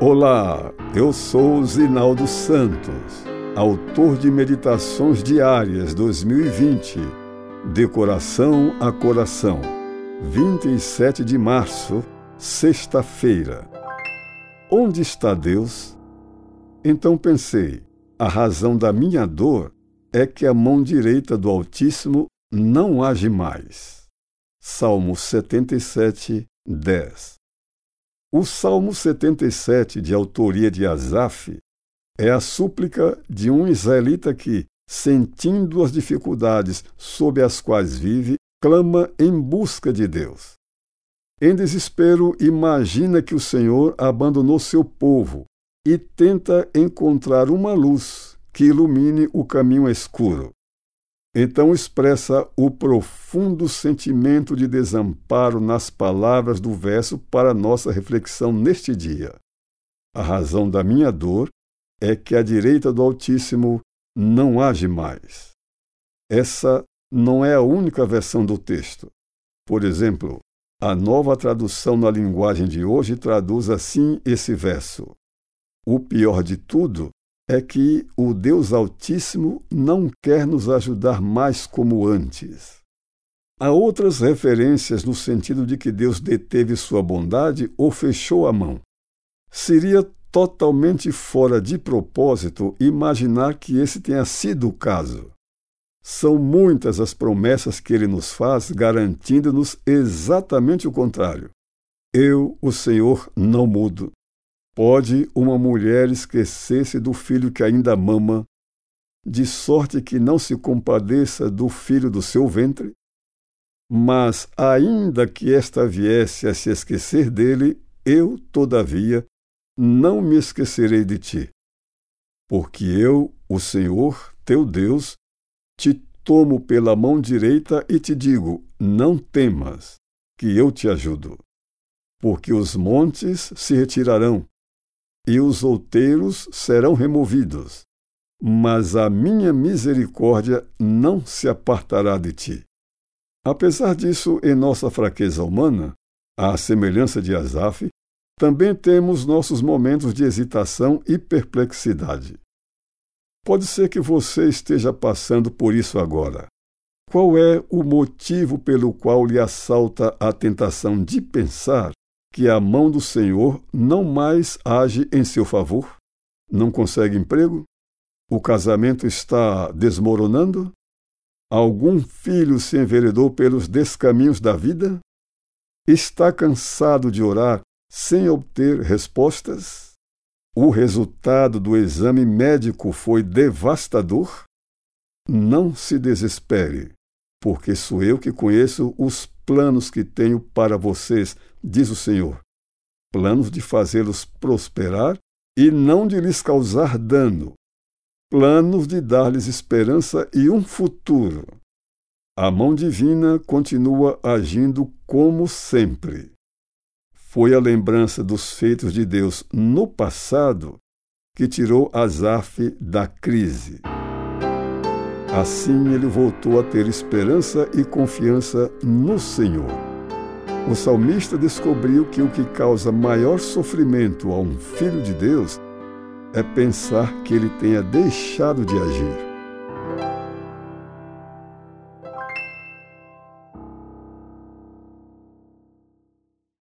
Olá, eu sou Zinaldo Santos, autor de Meditações Diárias 2020, de coração a coração, 27 de março, sexta-feira. Onde está Deus? Então pensei, a razão da minha dor é que a mão direita do Altíssimo não age mais. Salmo 77, 10 o Salmo 77, de autoria de Asaf, é a súplica de um israelita que, sentindo as dificuldades sob as quais vive, clama em busca de Deus. Em desespero, imagina que o Senhor abandonou seu povo e tenta encontrar uma luz que ilumine o caminho escuro. Então expressa o profundo sentimento de desamparo nas palavras do verso para nossa reflexão neste dia. A razão da minha dor é que a direita do Altíssimo não age mais. Essa não é a única versão do texto. Por exemplo, a nova tradução na linguagem de hoje traduz assim esse verso: O pior de tudo é que o Deus Altíssimo não quer nos ajudar mais como antes. Há outras referências no sentido de que Deus deteve sua bondade ou fechou a mão. Seria totalmente fora de propósito imaginar que esse tenha sido o caso. São muitas as promessas que ele nos faz, garantindo-nos exatamente o contrário. Eu, o Senhor, não mudo. Pode uma mulher esquecer-se do filho que ainda mama, de sorte que não se compadeça do filho do seu ventre? Mas, ainda que esta viesse a se esquecer dele, eu, todavia, não me esquecerei de ti. Porque eu, o Senhor, teu Deus, te tomo pela mão direita e te digo: não temas, que eu te ajudo. Porque os montes se retirarão e os outeiros serão removidos, mas a minha misericórdia não se apartará de ti. Apesar disso, em nossa fraqueza humana, à semelhança de Asaf, também temos nossos momentos de hesitação e perplexidade. Pode ser que você esteja passando por isso agora. Qual é o motivo pelo qual lhe assalta a tentação de pensar que a mão do Senhor não mais age em seu favor? Não consegue emprego? O casamento está desmoronando? Algum filho se enveredou pelos descaminhos da vida? Está cansado de orar sem obter respostas? O resultado do exame médico foi devastador? Não se desespere, porque sou eu que conheço os planos que tenho para vocês, diz o Senhor. Planos de fazê-los prosperar e não de lhes causar dano. Planos de dar-lhes esperança e um futuro. A mão divina continua agindo como sempre. Foi a lembrança dos feitos de Deus no passado que tirou Asaf da crise. Assim ele voltou a ter esperança e confiança no Senhor. O salmista descobriu que o que causa maior sofrimento a um filho de Deus é pensar que ele tenha deixado de agir.